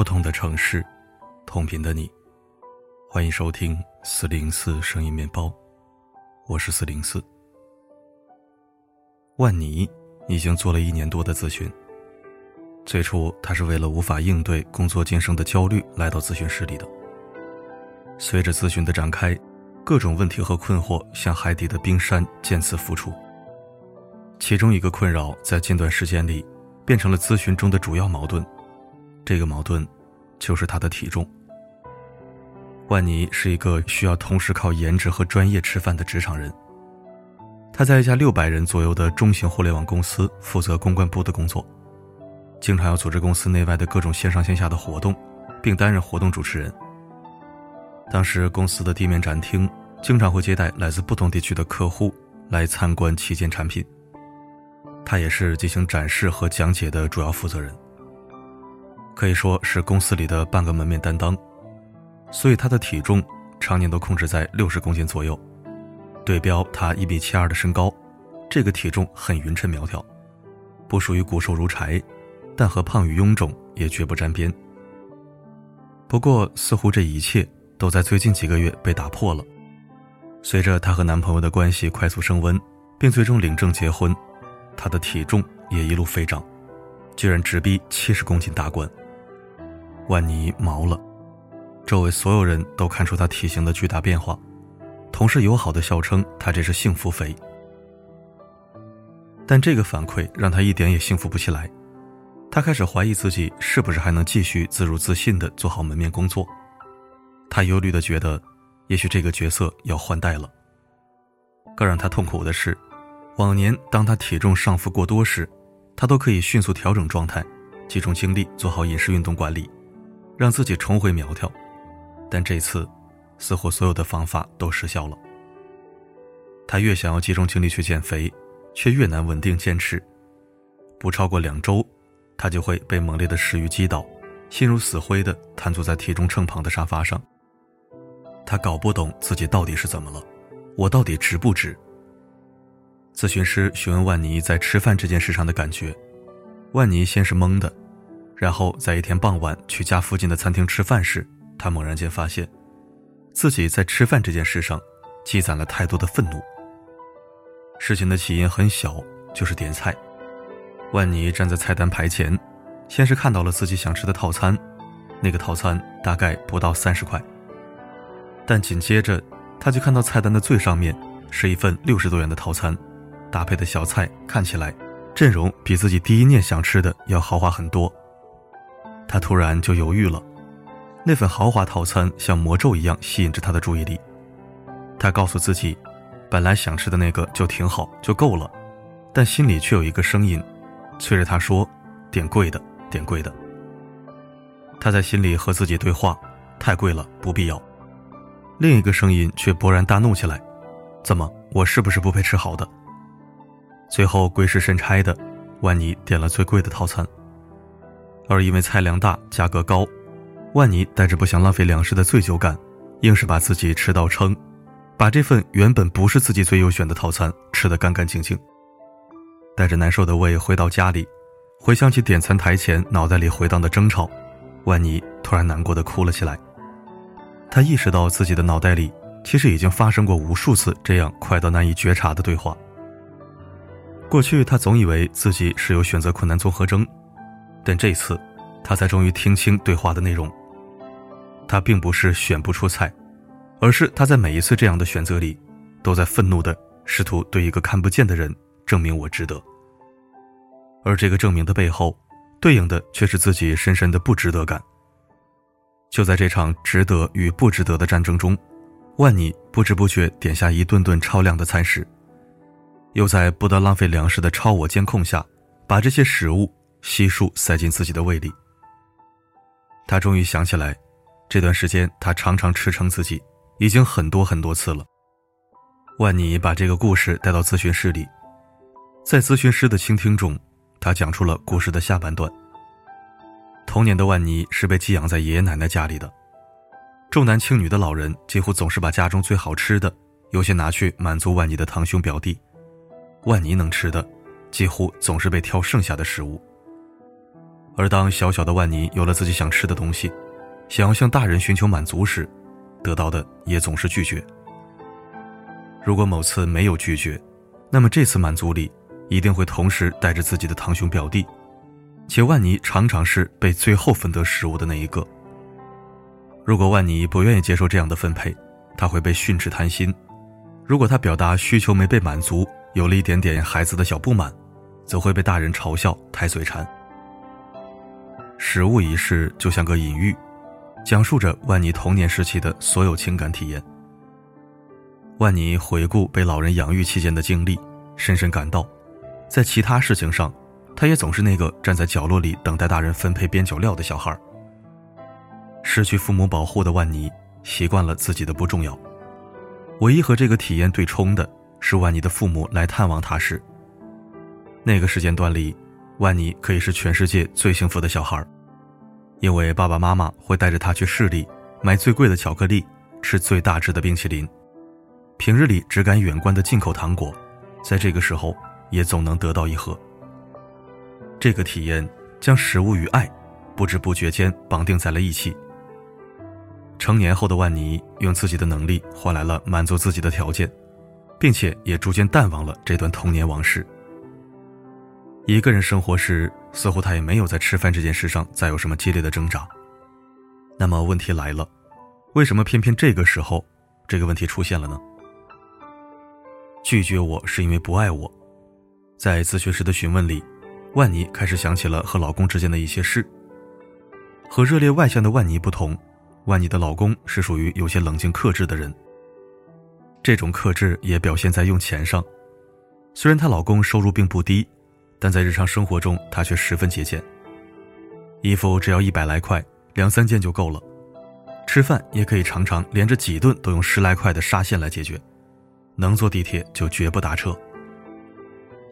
不同的城市，同频的你，欢迎收听四零四声音面包，我是四零四。万妮已经做了一年多的咨询。最初，他是为了无法应对工作晋升的焦虑来到咨询室里的。随着咨询的展开，各种问题和困惑像海底的冰山渐次浮出。其中一个困扰在近段时间里变成了咨询中的主要矛盾，这个矛盾就是他的体重。万妮是一个需要同时靠颜值和专业吃饭的职场人。他在一家六百人左右的中型互联网公司负责公关部的工作。经常要组织公司内外的各种线上线下的活动，并担任活动主持人。当时公司的地面展厅经常会接待来自不同地区的客户来参观旗舰产品，他也是进行展示和讲解的主要负责人，可以说是公司里的半个门面担当。所以他的体重常年都控制在六十公斤左右，对标他一米七二的身高，这个体重很匀称苗条，不属于骨瘦如柴。但和胖与臃肿也绝不沾边。不过，似乎这一切都在最近几个月被打破了。随着她和男朋友的关系快速升温，并最终领证结婚，她的体重也一路飞涨，居然直逼七十公斤大关。万妮毛了，周围所有人都看出她体型的巨大变化，同事友好的笑称她这是幸福肥。但这个反馈让她一点也幸福不起来。他开始怀疑自己是不是还能继续自如自信的做好门面工作。他忧虑的觉得，也许这个角色要换代了。更让他痛苦的是，往年当他体重上浮过多时，他都可以迅速调整状态，集中精力做好饮食运动管理，让自己重回苗条。但这次，似乎所有的方法都失效了。他越想要集中精力去减肥，却越难稳定坚持，不超过两周。他就会被猛烈的食欲击倒，心如死灰的瘫坐在体重秤旁的沙发上。他搞不懂自己到底是怎么了，我到底值不值？咨询师询问万妮在吃饭这件事上的感觉，万妮先是懵的，然后在一天傍晚去家附近的餐厅吃饭时，他猛然间发现，自己在吃饭这件事上积攒了太多的愤怒。事情的起因很小，就是点菜。万妮站在菜单牌前，先是看到了自己想吃的套餐，那个套餐大概不到三十块。但紧接着，他就看到菜单的最上面是一份六十多元的套餐，搭配的小菜看起来阵容比自己第一念想吃的要豪华很多。他突然就犹豫了，那份豪华套餐像魔咒一样吸引着他的注意力。他告诉自己，本来想吃的那个就挺好，就够了，但心里却有一个声音。催着他说：“点贵的，点贵的。”他在心里和自己对话：“太贵了，不必要。”另一个声音却勃然大怒起来：“怎么，我是不是不配吃好的？”最后鬼使神差的，万妮点了最贵的套餐。而因为菜量大、价格高，万妮带着不想浪费粮食的罪疚感，硬是把自己吃到撑，把这份原本不是自己最优选的套餐吃得干干净净。带着难受的胃回到家里，回想起点餐台前脑袋里回荡的争吵，万妮突然难过的哭了起来。她意识到自己的脑袋里其实已经发生过无数次这样快到难以觉察的对话。过去她总以为自己是有选择困难综合征，但这次，他才终于听清对话的内容。他并不是选不出菜，而是他在每一次这样的选择里，都在愤怒的试图对一个看不见的人证明我值得。而这个证明的背后，对应的却是自己深深的不值得感。就在这场值得与不值得的战争中，万妮不知不觉点下一顿顿超量的餐食，又在不得浪费粮食的超我监控下，把这些食物悉数塞进自己的胃里。他终于想起来，这段时间他常常吃撑自己，已经很多很多次了。万妮把这个故事带到咨询室里，在咨询师的倾听中。他讲出了故事的下半段。童年的万妮是被寄养在爷爷奶奶家里的，重男轻女的老人几乎总是把家中最好吃的，有些拿去满足万妮的堂兄表弟。万妮能吃的，几乎总是被挑剩下的食物。而当小小的万妮有了自己想吃的东西，想要向大人寻求满足时，得到的也总是拒绝。如果某次没有拒绝，那么这次满足里一定会同时带着自己的堂兄表弟，且万妮常常是被最后分得食物的那一个。如果万妮不愿意接受这样的分配，他会被训斥贪心；如果他表达需求没被满足，有了一点点孩子的小不满，则会被大人嘲笑太嘴馋。食物仪式就像个隐喻，讲述着万妮童年时期的所有情感体验。万妮回顾被老人养育期间的经历，深深感到，在其他事情上，他也总是那个站在角落里等待大人分配边角料的小孩。失去父母保护的万妮，习惯了自己的不重要。唯一和这个体验对冲的是万妮的父母来探望她时。那个时间段里，万妮可以是全世界最幸福的小孩，因为爸爸妈妈会带着她去市里买最贵的巧克力，吃最大只的冰淇淋。平日里只敢远观的进口糖果，在这个时候也总能得到一盒。这个体验将食物与爱不知不觉间绑定在了一起。成年后的万妮用自己的能力换来了满足自己的条件，并且也逐渐淡忘了这段童年往事。一个人生活时，似乎他也没有在吃饭这件事上再有什么激烈的挣扎。那么问题来了，为什么偏偏这个时候这个问题出现了呢？拒绝我是因为不爱我，在咨询师的询问里，万妮开始想起了和老公之间的一些事。和热烈外向的万妮不同，万妮的老公是属于有些冷静克制的人。这种克制也表现在用钱上，虽然她老公收入并不低，但在日常生活中他却十分节俭。衣服只要一百来块，两三件就够了；吃饭也可以常常连着几顿都用十来块的沙县来解决。能坐地铁就绝不打车。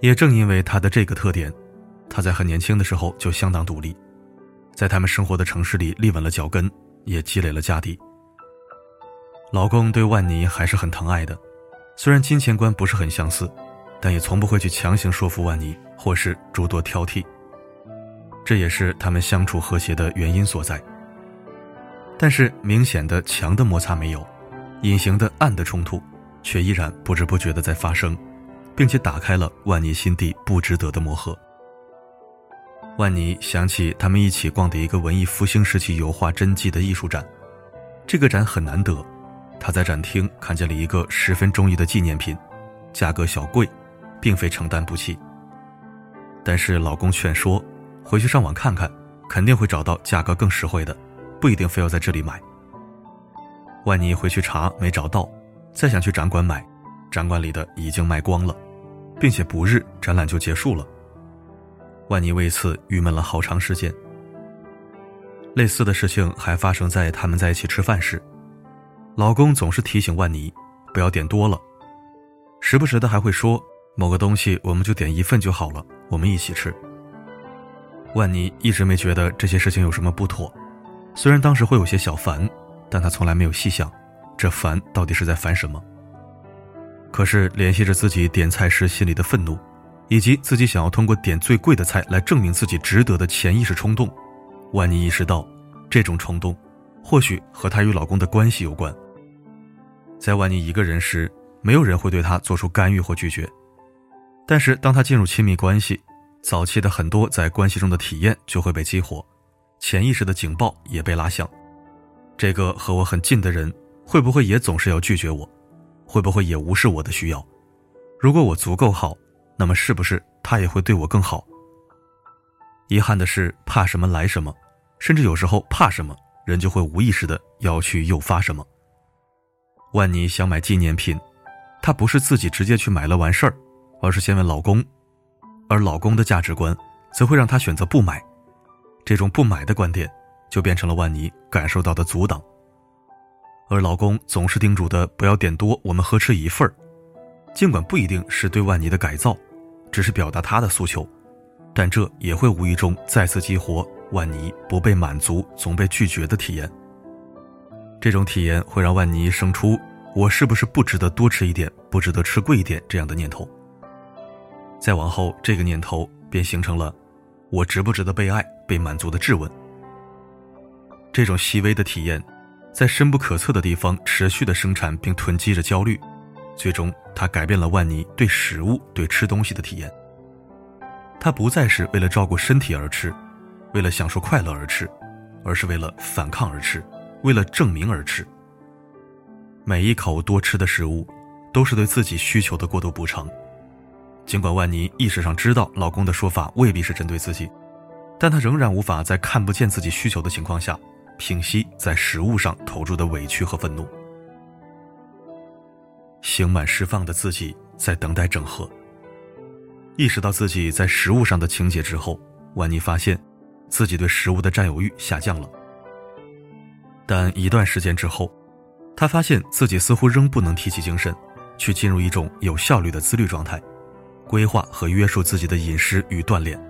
也正因为他的这个特点，他在很年轻的时候就相当独立，在他们生活的城市里立稳了脚跟，也积累了家底。老公对万妮还是很疼爱的，虽然金钱观不是很相似，但也从不会去强行说服万妮，或是诸多挑剔。这也是他们相处和谐的原因所在。但是明显的强的摩擦没有，隐形的暗的冲突。却依然不知不觉的在发生，并且打开了万妮心底不值得的魔盒。万妮想起他们一起逛的一个文艺复兴时期油画真迹的艺术展，这个展很难得，她在展厅看见了一个十分中意的纪念品，价格小贵，并非承担不起。但是老公劝说，回去上网看看，肯定会找到价格更实惠的，不一定非要在这里买。万妮回去查，没找到。再想去展馆买，展馆里的已经卖光了，并且不日展览就结束了。万妮为此郁闷了好长时间。类似的事情还发生在他们在一起吃饭时，老公总是提醒万妮不要点多了，时不时的还会说某个东西我们就点一份就好了，我们一起吃。万妮一直没觉得这些事情有什么不妥，虽然当时会有些小烦，但她从来没有细想。这烦到底是在烦什么？可是联系着自己点菜时心里的愤怒，以及自己想要通过点最贵的菜来证明自己值得的潜意识冲动，万妮意识到，这种冲动或许和她与老公的关系有关。在万妮一个人时，没有人会对她做出干预或拒绝，但是当他进入亲密关系，早期的很多在关系中的体验就会被激活，潜意识的警报也被拉响。这个和我很近的人。会不会也总是要拒绝我？会不会也无视我的需要？如果我足够好，那么是不是他也会对我更好？遗憾的是，怕什么来什么，甚至有时候怕什么，人就会无意识的要去诱发什么。万妮想买纪念品，她不是自己直接去买了完事儿，而是先问老公，而老公的价值观则会让她选择不买。这种不买的观点，就变成了万妮感受到的阻挡。而老公总是叮嘱的不要点多，我们合吃一份儿。尽管不一定是对万妮的改造，只是表达他的诉求，但这也会无意中再次激活万妮不被满足、总被拒绝的体验。这种体验会让万妮生出“我是不是不值得多吃一点，不值得吃贵一点”这样的念头。再往后，这个念头便形成了“我值不值得被爱，被满足的质问。这种细微的体验，在深不可测的地方持续的生产并囤积着焦虑，最终它改变了万妮对食物、对吃东西的体验。他不再是为了照顾身体而吃，为了享受快乐而吃，而是为了反抗而吃，为了证明而吃。每一口多吃的食物，都是对自己需求的过度补偿。尽管万妮意识上知道老公的说法未必是针对自己，但她仍然无法在看不见自己需求的情况下，平息在食物上投注的委屈和愤怒。刑满释放的自己在等待整合。意识到自己在食物上的情节之后，万妮发现，自己对食物的占有欲下降了。但一段时间之后，她发现自己似乎仍不能提起精神，去进入一种有效率的自律状态，规划和约束自己的饮食与锻炼，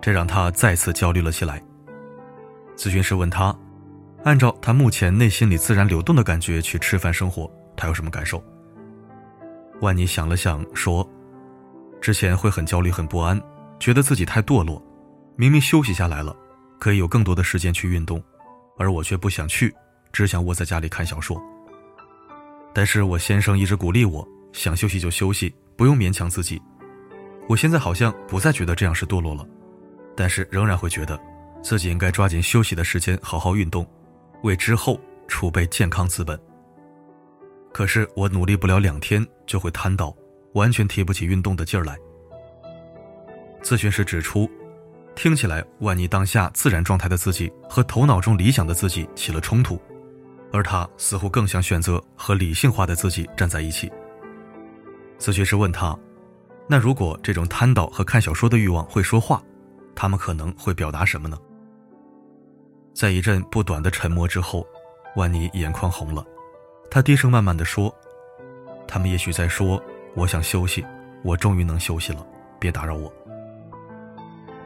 这让他再次焦虑了起来。咨询师问他，按照他目前内心里自然流动的感觉去吃饭生活，他有什么感受？万妮想了想说。之前会很焦虑、很不安，觉得自己太堕落。明明休息下来了，可以有更多的时间去运动，而我却不想去，只想窝在家里看小说。但是我先生一直鼓励我，想休息就休息，不用勉强自己。我现在好像不再觉得这样是堕落了，但是仍然会觉得，自己应该抓紧休息的时间好好运动，为之后储备健康资本。可是我努力不了两天就会瘫倒。完全提不起运动的劲儿来。咨询师指出，听起来万妮当下自然状态的自己和头脑中理想的自己起了冲突，而他似乎更想选择和理性化的自己站在一起。咨询师问他：“那如果这种瘫倒和看小说的欲望会说话，他们可能会表达什么呢？”在一阵不短的沉默之后，万妮眼眶红了，她低声慢慢的说：“他们也许在说。”我想休息，我终于能休息了，别打扰我。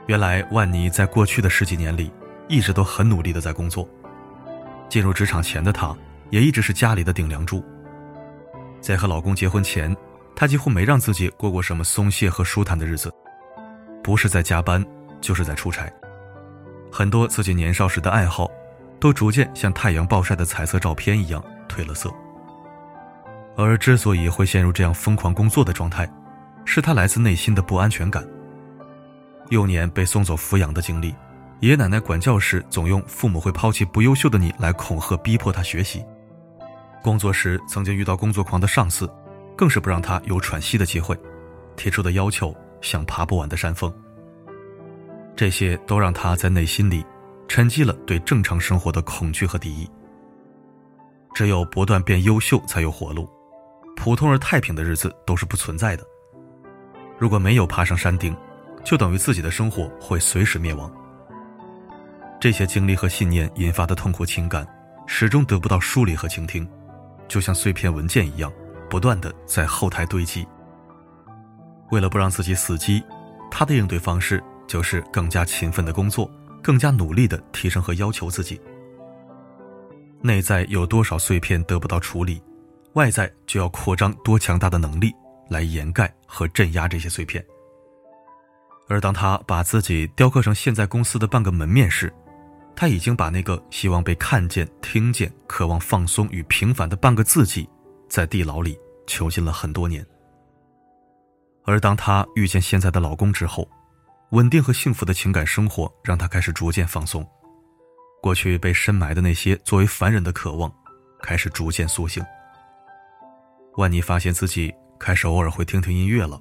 原来万妮在过去的十几年里，一直都很努力的在工作。进入职场前的她，也一直是家里的顶梁柱。在和老公结婚前，他几乎没让自己过过什么松懈和舒坦的日子，不是在加班，就是在出差。很多自己年少时的爱好，都逐渐像太阳暴晒的彩色照片一样褪了色。而之所以会陷入这样疯狂工作的状态，是他来自内心的不安全感。幼年被送走抚养的经历，爷爷奶奶管教时总用“父母会抛弃不优秀的你”来恐吓逼迫他学习。工作时曾经遇到工作狂的上司，更是不让他有喘息的机会，提出的要求像爬不完的山峰。这些都让他在内心里沉积了对正常生活的恐惧和敌意。只有不断变优秀，才有活路。普通而太平的日子都是不存在的。如果没有爬上山顶，就等于自己的生活会随时灭亡。这些经历和信念引发的痛苦情感，始终得不到梳理和倾听，就像碎片文件一样，不断的在后台堆积。为了不让自己死机，他的应对方式就是更加勤奋的工作，更加努力的提升和要求自己。内在有多少碎片得不到处理？外在就要扩张多强大的能力来掩盖和镇压这些碎片。而当他把自己雕刻成现在公司的半个门面时，他已经把那个希望被看见、听见、渴望放松与平凡的半个自己，在地牢里囚禁了很多年。而当她遇见现在的老公之后，稳定和幸福的情感生活让她开始逐渐放松，过去被深埋的那些作为凡人的渴望，开始逐渐苏醒。万妮发现自己开始偶尔会听听音乐了，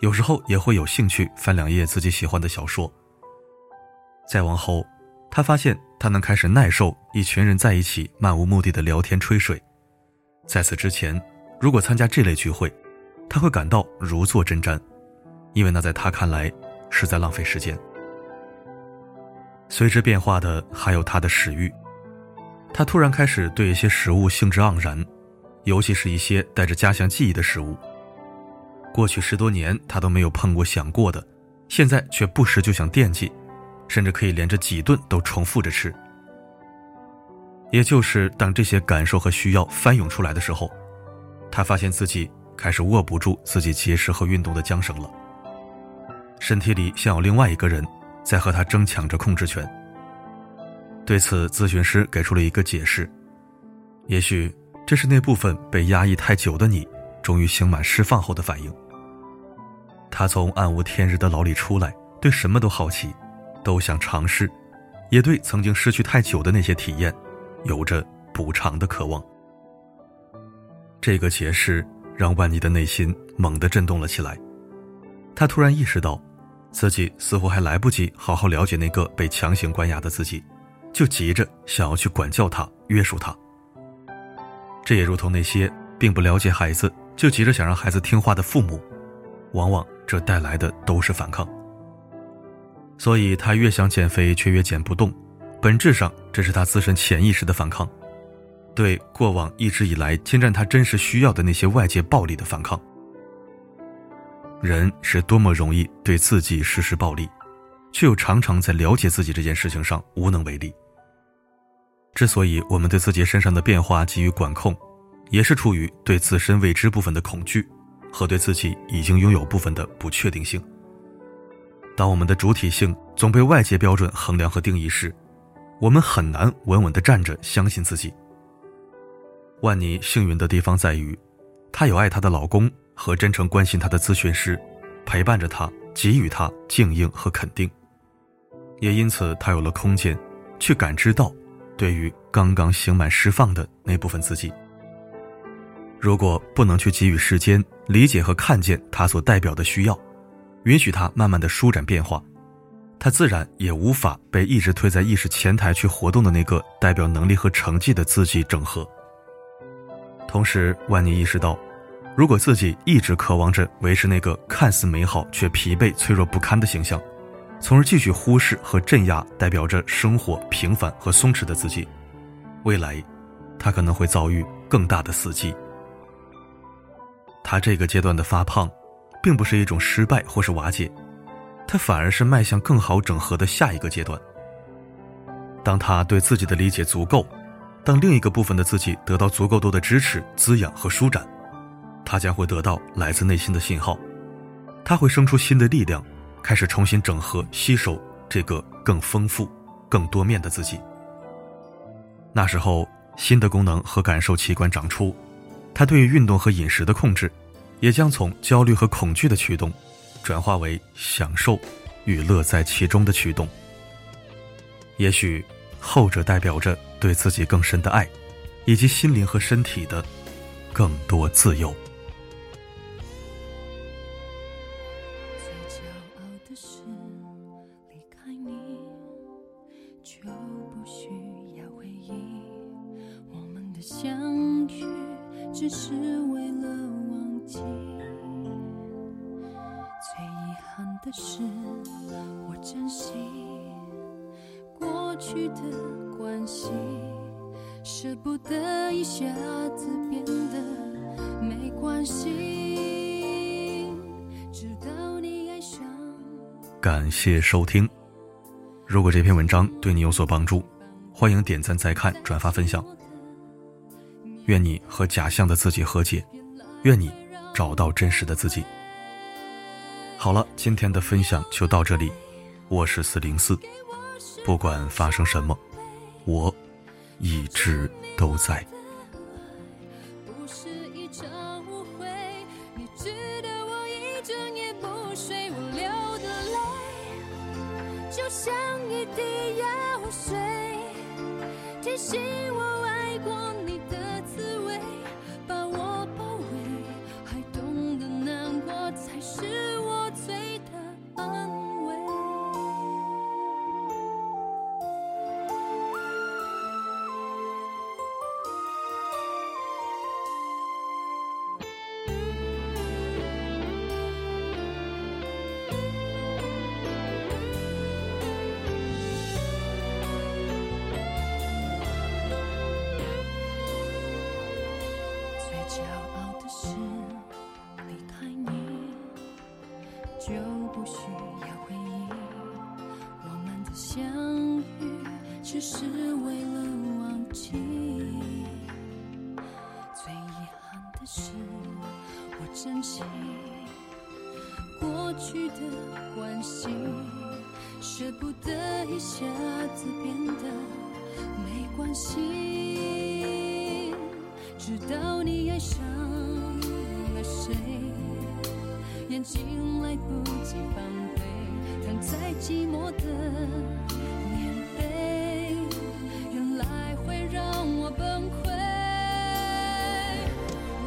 有时候也会有兴趣翻两页自己喜欢的小说。再往后，她发现她能开始耐受一群人在一起漫无目的的聊天吹水。在此之前，如果参加这类聚会，她会感到如坐针毡，因为那在她看来是在浪费时间。随之变化的还有她的食欲，她突然开始对一些食物兴致盎然。尤其是一些带着家乡记忆的食物，过去十多年他都没有碰过、想过的，现在却不时就想惦记，甚至可以连着几顿都重复着吃。也就是当这些感受和需要翻涌出来的时候，他发现自己开始握不住自己节食和运动的缰绳了，身体里像有另外一个人在和他争抢着控制权。对此，咨询师给出了一个解释：也许这是那部分被压抑太久的你，终于刑满释放后的反应。他从暗无天日的牢里出来，对什么都好奇，都想尝试，也对曾经失去太久的那些体验，有着补偿的渴望。这个解释让万妮的内心猛地震动了起来，她突然意识到，自己似乎还来不及好好了解那个被强行关押的自己。就急着想要去管教他、约束他。这也如同那些并不了解孩子就急着想让孩子听话的父母，往往这带来的都是反抗。所以他越想减肥却越减不动，本质上这是他自身潜意识的反抗，对过往一直以来侵占他真实需要的那些外界暴力的反抗。人是多么容易对自己实施暴力，却又常常在了解自己这件事情上无能为力。之所以我们对自己身上的变化给予管控，也是出于对自身未知部分的恐惧，和对自己已经拥有部分的不确定性。当我们的主体性总被外界标准衡量和定义时，我们很难稳稳地站着，相信自己。万妮幸运的地方在于，她有爱她的老公和真诚关心她的咨询师，陪伴着她，给予她静应和肯定，也因此她有了空间，去感知到。对于刚刚刑满释放的那部分自己，如果不能去给予时间理解和看见他所代表的需要，允许他慢慢的舒展变化，他自然也无法被一直推在意识前台去活动的那个代表能力和成绩的自己整合。同时，万妮意识到，如果自己一直渴望着维持那个看似美好却疲惫脆弱不堪的形象。从而继续忽视和镇压代表着生活平凡和松弛的自己，未来，他可能会遭遇更大的死寂。他这个阶段的发胖，并不是一种失败或是瓦解，他反而是迈向更好整合的下一个阶段。当他对自己的理解足够，当另一个部分的自己得到足够多的支持、滋养和舒展，他将会得到来自内心的信号，他会生出新的力量。开始重新整合、吸收这个更丰富、更多面的自己。那时候，新的功能和感受器官长出，他对于运动和饮食的控制，也将从焦虑和恐惧的驱动，转化为享受与乐在其中的驱动。也许，后者代表着对自己更深的爱，以及心灵和身体的更多自由。收听。如果这篇文章对你有所帮助，欢迎点赞、再看、转发、分享。愿你和假象的自己和解，愿你找到真实的自己。好了，今天的分享就到这里。我是四零四。不管发生什么，我一直都在。相遇只是为了忘记最遗憾的是我珍惜过去的关系舍不得一下子变得没关系直到你爱上了谁眼睛来不及放在寂寞的年被原来会让我崩溃。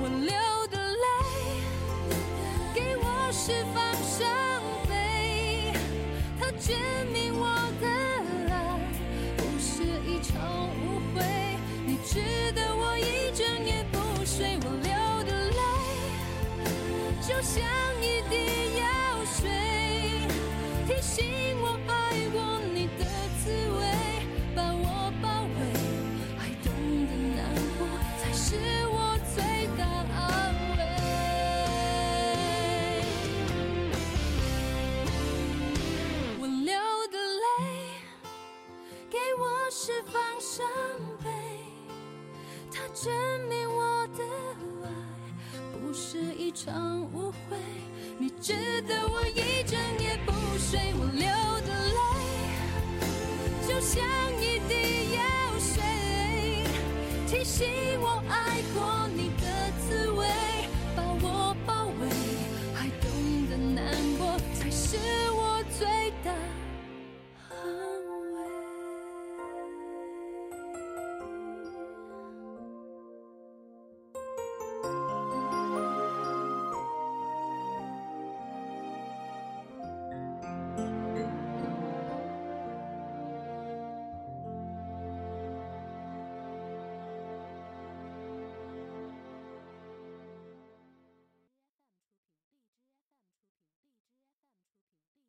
我流的泪给我释放伤悲。它证明我的爱不是一场误会你值得我一整夜不睡我流的泪。就像替我爱过你。